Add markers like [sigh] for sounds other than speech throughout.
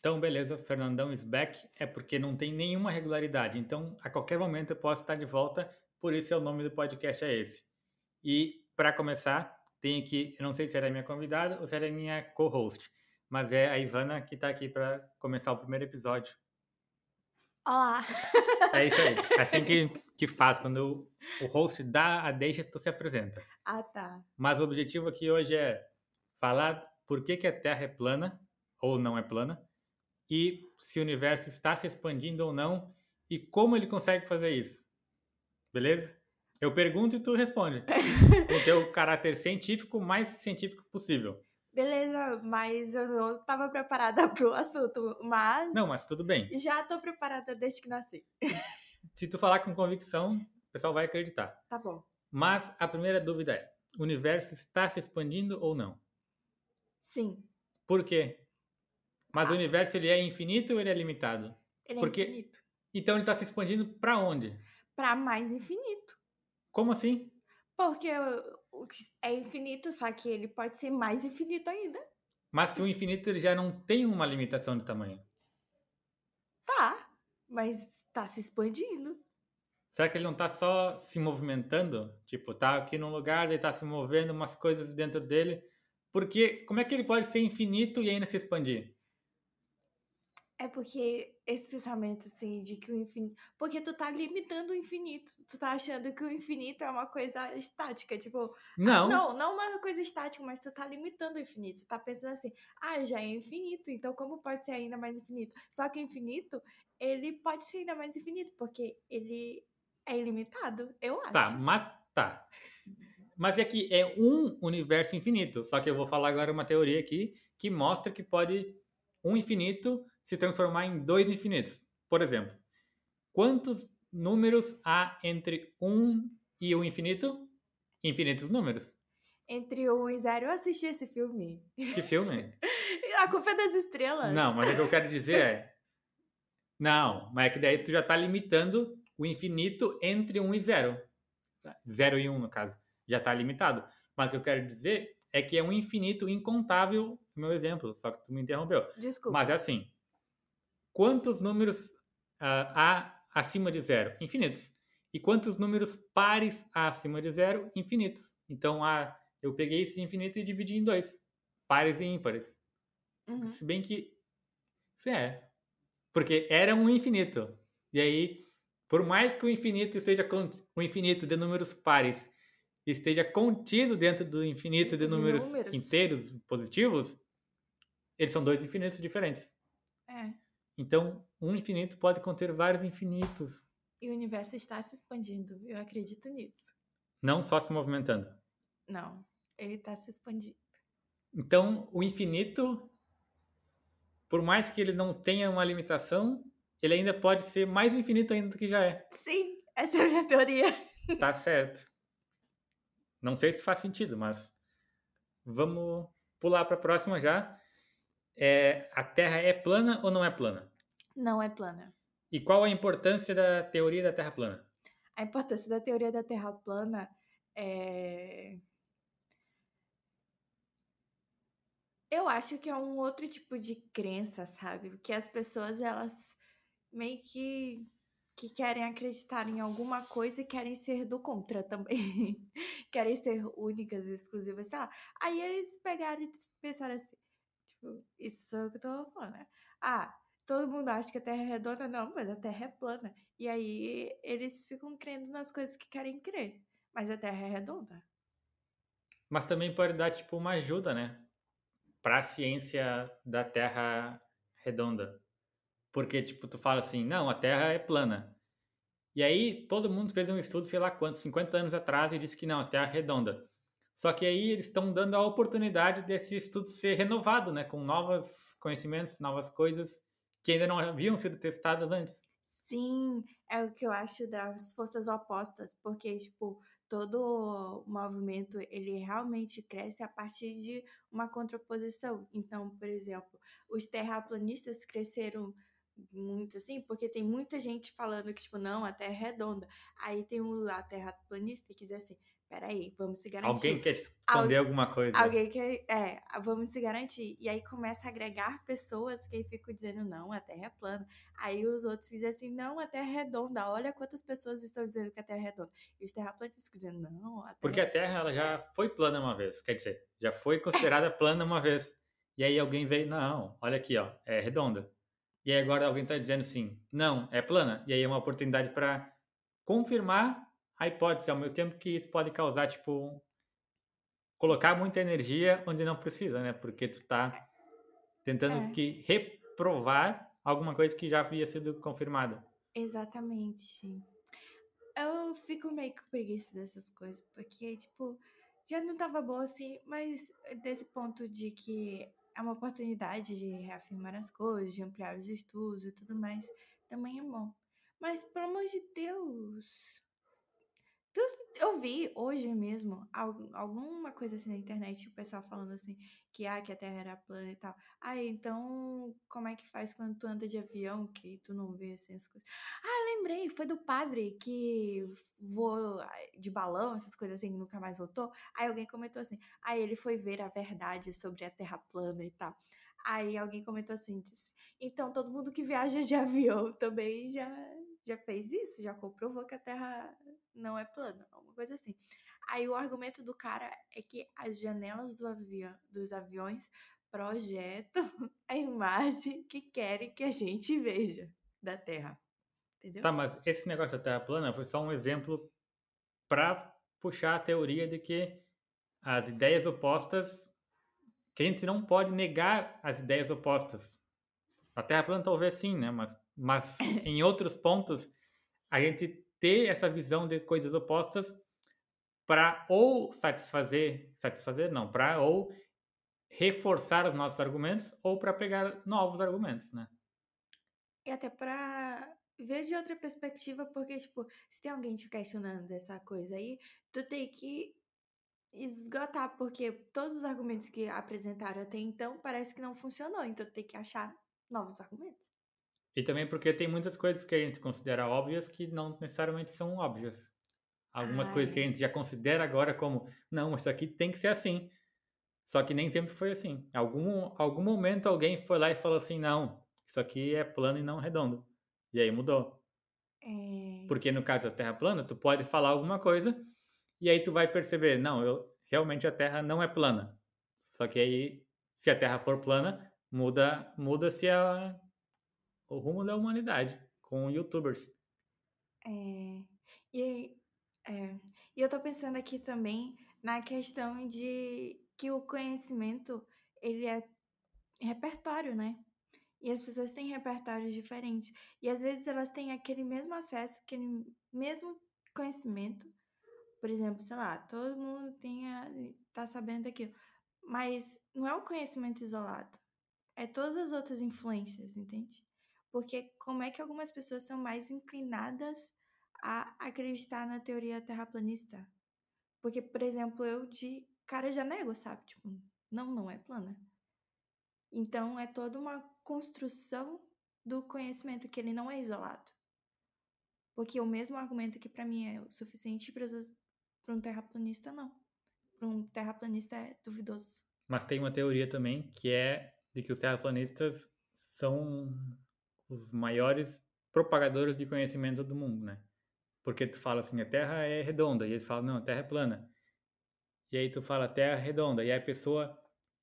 Então, beleza, Fernandão is back é porque não tem nenhuma regularidade. Então, a qualquer momento eu posso estar de volta, por isso é o nome do podcast é esse. E para começar, tem aqui, eu não sei se era minha convidada ou se era minha co-host, mas é a Ivana que está aqui para começar o primeiro episódio. Olá! [laughs] É isso aí. Assim que, que faz, quando o host dá a deixa, tu se apresenta. Ah, tá. Mas o objetivo aqui hoje é falar por que, que a Terra é plana ou não é plana e se o universo está se expandindo ou não e como ele consegue fazer isso. Beleza? Eu pergunto e tu responde. [laughs] Com o teu caráter científico, o mais científico possível. Beleza, mas eu não estava preparada para o assunto, mas... Não, mas tudo bem. Já estou preparada desde que nasci. [laughs] Se tu falar com convicção, o pessoal vai acreditar. Tá bom. Mas a primeira dúvida é, o universo está se expandindo ou não? Sim. Por quê? Mas ah. o universo ele é infinito ou ele é limitado? Ele é Porque... infinito. Então ele está se expandindo para onde? Para mais infinito. Como assim? Porque é infinito, só que ele pode ser mais infinito ainda. Mas se o infinito ele já não tem uma limitação de tamanho. Tá, mas está se expandindo. Será que ele não está só se movimentando? Tipo, tá aqui num lugar, ele está se movendo umas coisas dentro dele. Porque como é que ele pode ser infinito e ainda se expandir? É porque esse pensamento, assim, de que o infinito. Porque tu tá limitando o infinito. Tu tá achando que o infinito é uma coisa estática. Tipo. Não. Não, não uma coisa estática, mas tu tá limitando o infinito. Tu tá pensando assim, ah, já é infinito, então como pode ser ainda mais infinito? Só que o infinito, ele pode ser ainda mais infinito, porque ele é ilimitado, eu acho. Tá, mas tá. Mas é que é um universo infinito. Só que eu vou falar agora uma teoria aqui que mostra que pode um infinito se transformar em dois infinitos. Por exemplo, quantos números há entre 1 e o infinito? Infinitos números. Entre 1 e 0, eu assisti esse filme. Que filme? [laughs] A Culpa é das Estrelas. Não, mas o que eu quero dizer é... Não, mas é que daí tu já está limitando o infinito entre 1 e 0. 0 e 1, no caso. Já está limitado. Mas o que eu quero dizer é que é um infinito incontável, meu exemplo, só que tu me interrompeu. Desculpa. Mas é assim, quantos números uh, há acima de zero? Infinitos. E quantos números pares há acima de zero? Infinitos. Então, há, eu peguei esse infinito e dividi em dois. Pares e ímpares. Uhum. Se bem que... É. Porque era um infinito. E aí, por mais que o infinito esteja... O infinito de números pares esteja contido dentro do infinito de, de números, números inteiros positivos, eles são dois infinitos diferentes. Então, um infinito pode conter vários infinitos. E o universo está se expandindo. Eu acredito nisso. Não só se movimentando. Não, ele está se expandindo. Então, o infinito, por mais que ele não tenha uma limitação, ele ainda pode ser mais infinito ainda do que já é. Sim, essa é a minha teoria. Tá certo. Não sei se faz sentido, mas vamos pular para a próxima já. É, a Terra é plana ou não é plana? Não é plana. E qual a importância da teoria da Terra plana? A importância da teoria da Terra plana é. Eu acho que é um outro tipo de crença, sabe? Porque as pessoas, elas meio que, que querem acreditar em alguma coisa e querem ser do contra também. [laughs] querem ser únicas, exclusivas, sei lá. Aí eles pegaram e pensaram assim: tipo, isso é o que eu tô falando, né? Ah, todo mundo acha que a Terra é redonda, não, mas a Terra é plana. E aí eles ficam crendo nas coisas que querem crer. Mas a Terra é redonda. Mas também pode dar, tipo, uma ajuda, né? Pra ciência da Terra redonda. Porque, tipo, tu fala assim, não, a Terra é plana. E aí todo mundo fez um estudo, sei lá quanto, 50 anos atrás, e disse que não, a Terra é redonda. Só que aí eles estão dando a oportunidade desse estudo ser renovado, né? Com novos conhecimentos, novas coisas que ainda não haviam sido testadas antes. Sim, é o que eu acho das forças opostas, porque, tipo, todo movimento, ele realmente cresce a partir de uma contraposição. Então, por exemplo, os terraplanistas cresceram muito assim, porque tem muita gente falando que, tipo, não, a Terra é redonda. Aí tem o lá terraplanista que diz assim, peraí, vamos se garantir. Alguém quer esconder Al- alguma coisa. Alguém quer, é, vamos se garantir. E aí começa a agregar pessoas que ficam dizendo, não, a Terra é plana. Aí os outros dizem assim, não, a Terra é redonda. Olha quantas pessoas estão dizendo que a Terra é redonda. E os terraplanistas ficam dizendo, não, a Terra Porque a Terra ela já foi plana uma vez, quer dizer, já foi considerada plana uma vez. E aí alguém veio, não, olha aqui, ó, é redonda. E aí agora alguém está dizendo assim, não, é plana. E aí é uma oportunidade para confirmar a hipótese, ao mesmo tempo que isso pode causar, tipo, colocar muita energia onde não precisa, né? Porque tu tá tentando É. que reprovar alguma coisa que já havia sido confirmada. Exatamente. Eu fico meio com preguiça dessas coisas, porque, tipo, já não tava bom assim, mas desse ponto de que é uma oportunidade de reafirmar as coisas, de ampliar os estudos e tudo mais, também é bom. Mas, pelo amor de Deus. Eu vi hoje mesmo al- alguma coisa assim na internet, o pessoal falando assim, que, ah, que a Terra era plana e tal. Ah, então como é que faz quando tu anda de avião, que tu não vê assim as coisas? Ah, lembrei, foi do padre que voou ah, de balão, essas coisas assim, nunca mais voltou. Aí alguém comentou assim, aí ele foi ver a verdade sobre a Terra plana e tal. Aí alguém comentou assim, então todo mundo que viaja de [laughs] avião também já, já fez isso, já comprovou que a Terra não é plana, alguma coisa assim. Aí o argumento do cara é que as janelas do avião, dos aviões projetam [laughs] a imagem que querem que a gente veja da Terra. Entendeu? Tá, mas esse negócio da Terra plana foi só um exemplo para puxar a teoria de que as ideias opostas, que a gente não pode negar as ideias opostas. A Terra plana talvez sim, né? Mas, mas [laughs] em outros pontos, a gente ter essa visão de coisas opostas para ou satisfazer, satisfazer não, para ou reforçar os nossos argumentos ou para pegar novos argumentos, né? E até pra ver de outra perspectiva, porque, tipo, se tem alguém te questionando dessa coisa aí, tu tem que esgotar, porque todos os argumentos que apresentaram até então parece que não funcionou, então tu tem que achar novos argumentos. E também porque tem muitas coisas que a gente considera óbvias que não necessariamente são óbvias. Algumas Ah, coisas que a gente já considera agora como, não, isso aqui tem que ser assim. Só que nem sempre foi assim. Algum, algum momento alguém foi lá e falou assim, não, isso aqui é plano e não redondo. E aí mudou. É, Porque no caso da Terra plana, tu pode falar alguma coisa e aí tu vai perceber, não, eu realmente a Terra não é plana. Só que aí, se a Terra for plana, muda muda-se a o rumo da humanidade com youtubers. É, e, é, e eu tô pensando aqui também na questão de que o conhecimento, ele é repertório, né? E as pessoas têm repertórios diferentes. E às vezes elas têm aquele mesmo acesso, aquele mesmo conhecimento. Por exemplo, sei lá, todo mundo tem a, tá sabendo daquilo. Mas não é o conhecimento isolado. É todas as outras influências, entende? Porque como é que algumas pessoas são mais inclinadas a acreditar na teoria terraplanista? Porque, por exemplo, eu de cara já nego, sabe? Tipo, não, não é plana. Então é toda uma construção do conhecimento que ele não é isolado. Porque o mesmo argumento que para mim é o suficiente para um terraplanista não. Para um terraplanista é duvidoso. Mas tem uma teoria também que é de que os terraplanistas são os maiores propagadores de conhecimento do mundo, né? Porque tu fala assim, a Terra é redonda, e eles falam, não, a Terra é plana. E aí tu fala, a Terra é redonda, e aí a pessoa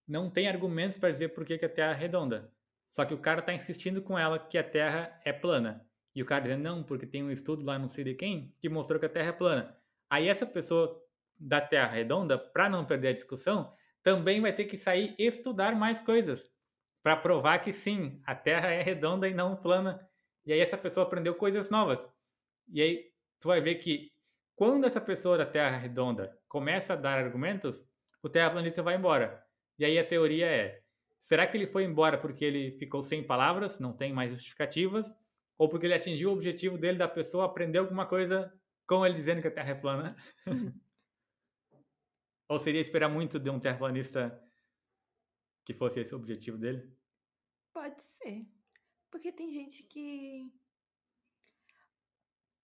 não tem argumentos para dizer por que, que a Terra é redonda. Só que o cara tá insistindo com ela que a Terra é plana. E o cara dizendo, não, porque tem um estudo lá não sei de quem que mostrou que a Terra é plana. Aí essa pessoa da Terra redonda, para não perder a discussão, também vai ter que sair estudar mais coisas para provar que sim, a Terra é redonda e não plana. E aí essa pessoa aprendeu coisas novas. E aí tu vai ver que quando essa pessoa da Terra redonda começa a dar argumentos, o terraplanista vai embora. E aí a teoria é: será que ele foi embora porque ele ficou sem palavras, não tem mais justificativas, ou porque ele atingiu o objetivo dele da pessoa aprender alguma coisa com ele dizendo que a Terra é plana? [laughs] ou seria esperar muito de um terraplanista que fosse esse o objetivo dele? Pode ser. Porque tem gente que.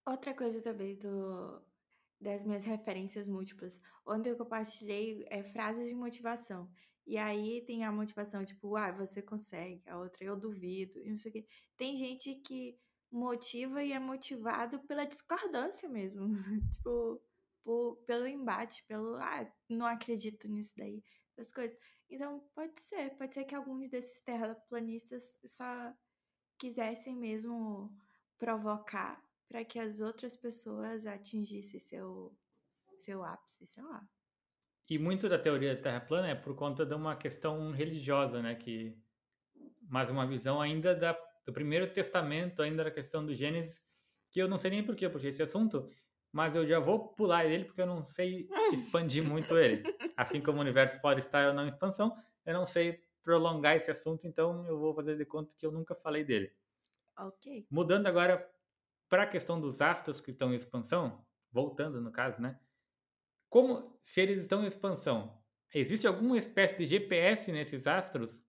Outra coisa também do das minhas referências múltiplas. Ontem eu compartilhei é, frases de motivação. E aí tem a motivação, tipo, ah, você consegue, a outra eu duvido, e não sei o quê. Tem gente que motiva e é motivado pela discordância mesmo. [laughs] tipo, por, pelo embate, pelo, ah, não acredito nisso daí, das coisas. Então, pode ser, pode ser que alguns desses terraplanistas só quisessem mesmo provocar para que as outras pessoas atingissem seu, seu ápice, sei lá. E muito da teoria da Terra plana é por conta de uma questão religiosa, né? Que, mais uma visão ainda da, do Primeiro Testamento, ainda da questão do Gênesis, que eu não sei nem por que eu puxei esse assunto, mas eu já vou pular ele porque eu não sei expandir muito ele. Assim como o universo pode estar ou não em expansão, eu não sei prolongar esse assunto, então eu vou fazer de conta que eu nunca falei dele. Ok. Mudando agora para a questão dos astros que estão em expansão, voltando no caso, né? Como se eles estão em expansão, existe alguma espécie de GPS nesses astros?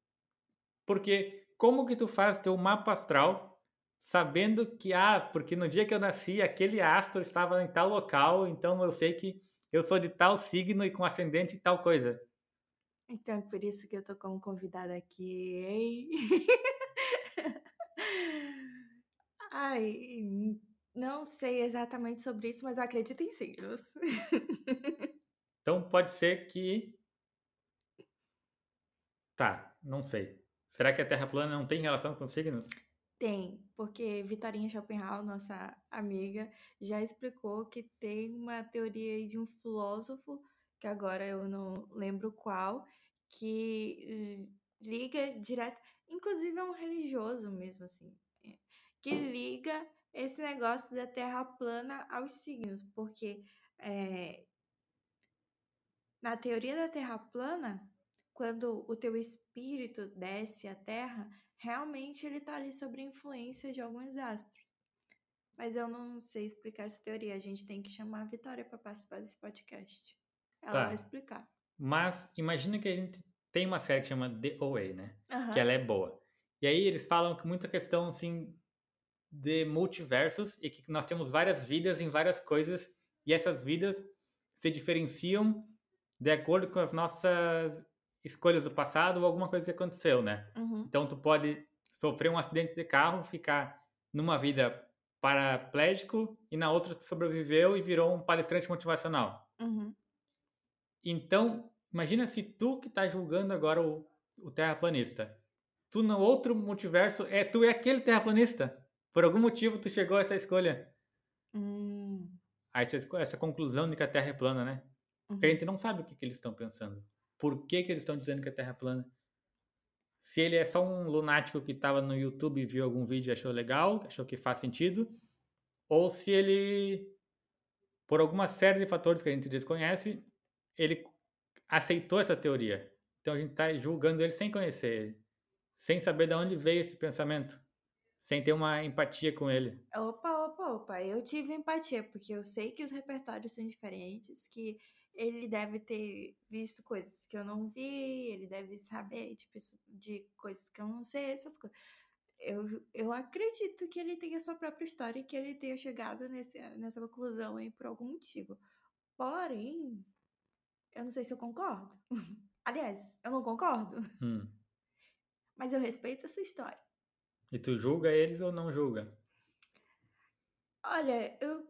Porque como que tu faz teu mapa astral sabendo que ah, porque no dia que eu nasci aquele astro estava em tal local, então eu sei que eu sou de tal signo e com ascendente e tal coisa. Então é por isso que eu tô como convidada aqui, hein? [laughs] Ai, não sei exatamente sobre isso, mas eu acredito em signos. Então pode ser que. Tá, não sei. Será que a Terra plana não tem relação com signos? Tem, porque Vitorinha Schopenhauer, nossa amiga, já explicou que tem uma teoria de um filósofo, que agora eu não lembro qual, que liga direto, inclusive é um religioso mesmo, assim, é, que liga esse negócio da Terra plana aos signos, porque é, na teoria da Terra plana, quando o teu espírito desce à Terra, realmente ele está ali sob influência de alguns astros. Mas eu não sei explicar essa teoria. A gente tem que chamar a Vitória para participar desse podcast. Ela Tá. vai explicar. Mas imagina que a gente tem uma série que chama The OA, né? Aham. Que ela é boa. E aí eles falam que muita questão assim de multiversos e que nós temos várias vidas em várias coisas e essas vidas se diferenciam de acordo com as nossas escolhas do passado ou alguma coisa que aconteceu, né? Uhum. Então tu pode sofrer um acidente de carro, ficar numa vida paraplégico e na outra tu sobreviveu e virou um palestrante motivacional. Uhum. Então, imagina se tu que tá julgando agora o, o terraplanista, tu no outro multiverso é tu é aquele terraplanista. Por algum motivo tu chegou a essa escolha, Hum. a essa, essa conclusão de que a Terra é plana, né? Porque a Uhum. gente não sabe o que, que eles estão pensando. Por que, que eles estão dizendo que a Terra é plana? Se ele é só um lunático que estava no YouTube e viu algum vídeo e achou legal, achou que faz sentido, ou se ele, por alguma série de fatores que a gente desconhece, ele aceitou essa teoria. Então a gente está julgando ele sem conhecer ele, sem saber de onde veio esse pensamento, sem ter uma empatia com ele. Opa, opa, opa. Eu tive empatia, porque eu sei que os repertórios são diferentes, que ele deve ter visto coisas que eu não vi, ele deve saber de, pesso- de coisas que eu não sei, essas coisas. Eu, eu acredito que ele tenha sua própria história e que ele tenha chegado nesse, nessa conclusão aí por algum motivo. Porém, eu não sei se eu concordo. [laughs] Aliás, eu não concordo, [laughs] Hum. mas eu respeito essa história. E tu julga eles ou não julga? Olha, eu.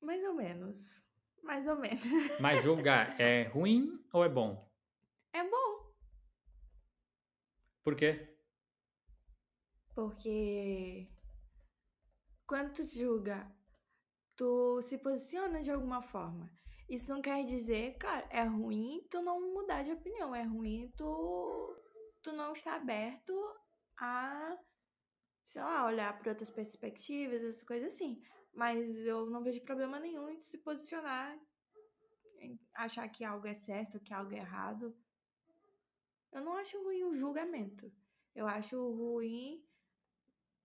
Mais ou menos. Mais ou menos. Mas julgar [laughs] é ruim ou é bom? É bom, Por quê? porque quando tu julga, tu se posiciona de alguma forma. Isso não quer dizer, claro, é ruim tu não mudar de opinião, é ruim tu, tu não estar aberto a, sei lá, olhar para outras perspectivas, essas coisas assim. Mas eu não vejo problema nenhum em se posicionar, em achar que algo é certo, que algo é errado. Eu não acho ruim o julgamento. Eu acho ruim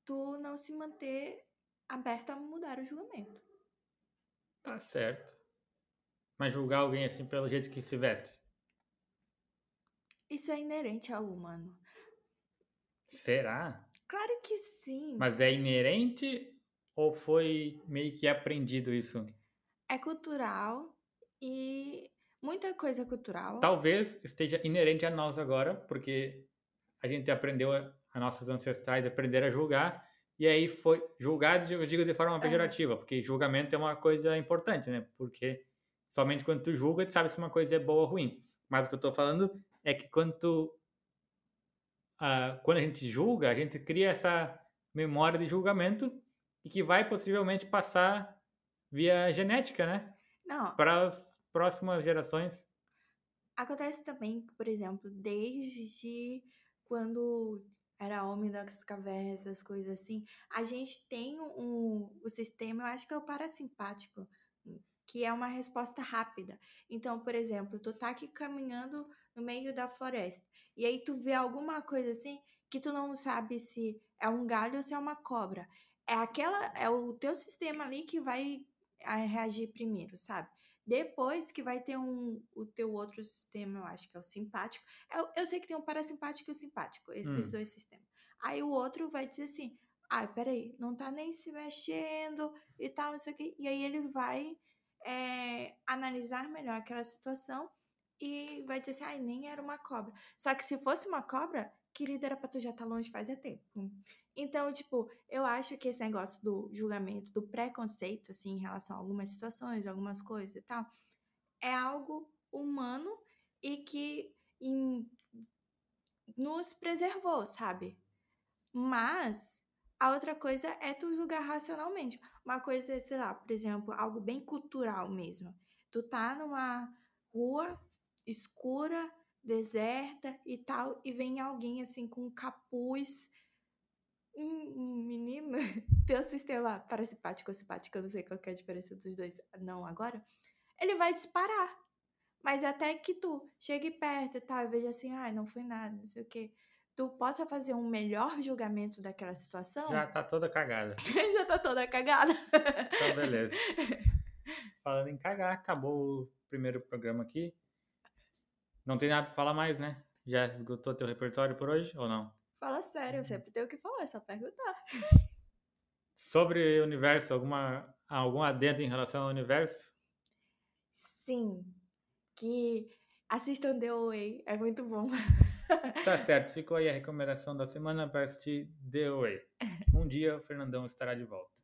tu não se manter aberto a mudar o julgamento. Tá certo. Mas julgar alguém assim pelo jeito que se veste? Isso é inerente ao humano. Será? Claro que sim. Mas é inerente ou foi meio que aprendido isso? É cultural e muita coisa cultural. Talvez esteja inerente a nós agora, porque a gente aprendeu, a, a nossos ancestrais aprenderam a julgar, e aí foi julgar, eu digo de forma pejorativa, uhum. porque julgamento é uma coisa importante, né? Porque somente quando tu julga, tu sabe se uma coisa é boa ou ruim. Mas o que eu estou falando é que quando tu, uh, quando a gente julga, a gente cria essa memória de julgamento e que vai possivelmente passar via genética, né? Não. Para as próximas gerações. Acontece também, por exemplo, desde quando era homem das cavernas, essas coisas assim, a gente tem um, o sistema, eu acho que é o parasimpático, que é uma resposta rápida. Então, por exemplo, tu tá aqui caminhando no meio da floresta, e aí tu vê alguma coisa assim que tu não sabe se é um galho ou se é uma cobra. É aquela, é o teu sistema ali que vai reagir primeiro, sabe? Depois que vai ter um, o teu outro sistema, eu acho que é o simpático. Eu, eu sei que tem um parasimpático e o simpático, esses hum. dois sistemas. Aí o outro vai dizer assim: ah, peraí, não tá nem se mexendo e tal, isso aqui. E aí ele vai é, analisar melhor aquela situação e vai dizer assim: ah, nem era uma cobra. Só que se fosse uma cobra, querida, era pra tu já estar tá longe fazia tempo. Então, tipo, eu acho que esse negócio do julgamento, do preconceito, assim, em relação a algumas situações, algumas coisas e tal, é algo humano e que em, nos preservou, sabe? Mas a outra coisa é tu julgar racionalmente. Uma coisa, é, sei lá, por exemplo, algo bem cultural mesmo. Tu tá numa rua escura, deserta e tal, e vem alguém assim com um capuz menino [laughs] tem um sistema parasimpático ou simpático, eu não sei qual é a diferença dos dois, não agora, ele vai disparar. Mas até que tu chegue perto e tal, e veja assim, ah, não foi nada, não sei o quê. Tu possa fazer um melhor julgamento daquela situação. Já tá toda cagada. [laughs] Já tá toda cagada. Então, beleza. [laughs] Falando em cagar, acabou o primeiro programa aqui. Não tem nada pra falar mais, né? Já esgotou teu repertório por hoje ou não? Fala sério, eu sempre tenho o que falar, é só perguntar. Sobre o universo, alguma, algum adendo em relação ao universo? Sim, que assistam The Way, é muito bom. Tá certo, ficou aí a recomendação da semana para assistir The Way. [laughs] Um dia o Fernandão estará de volta.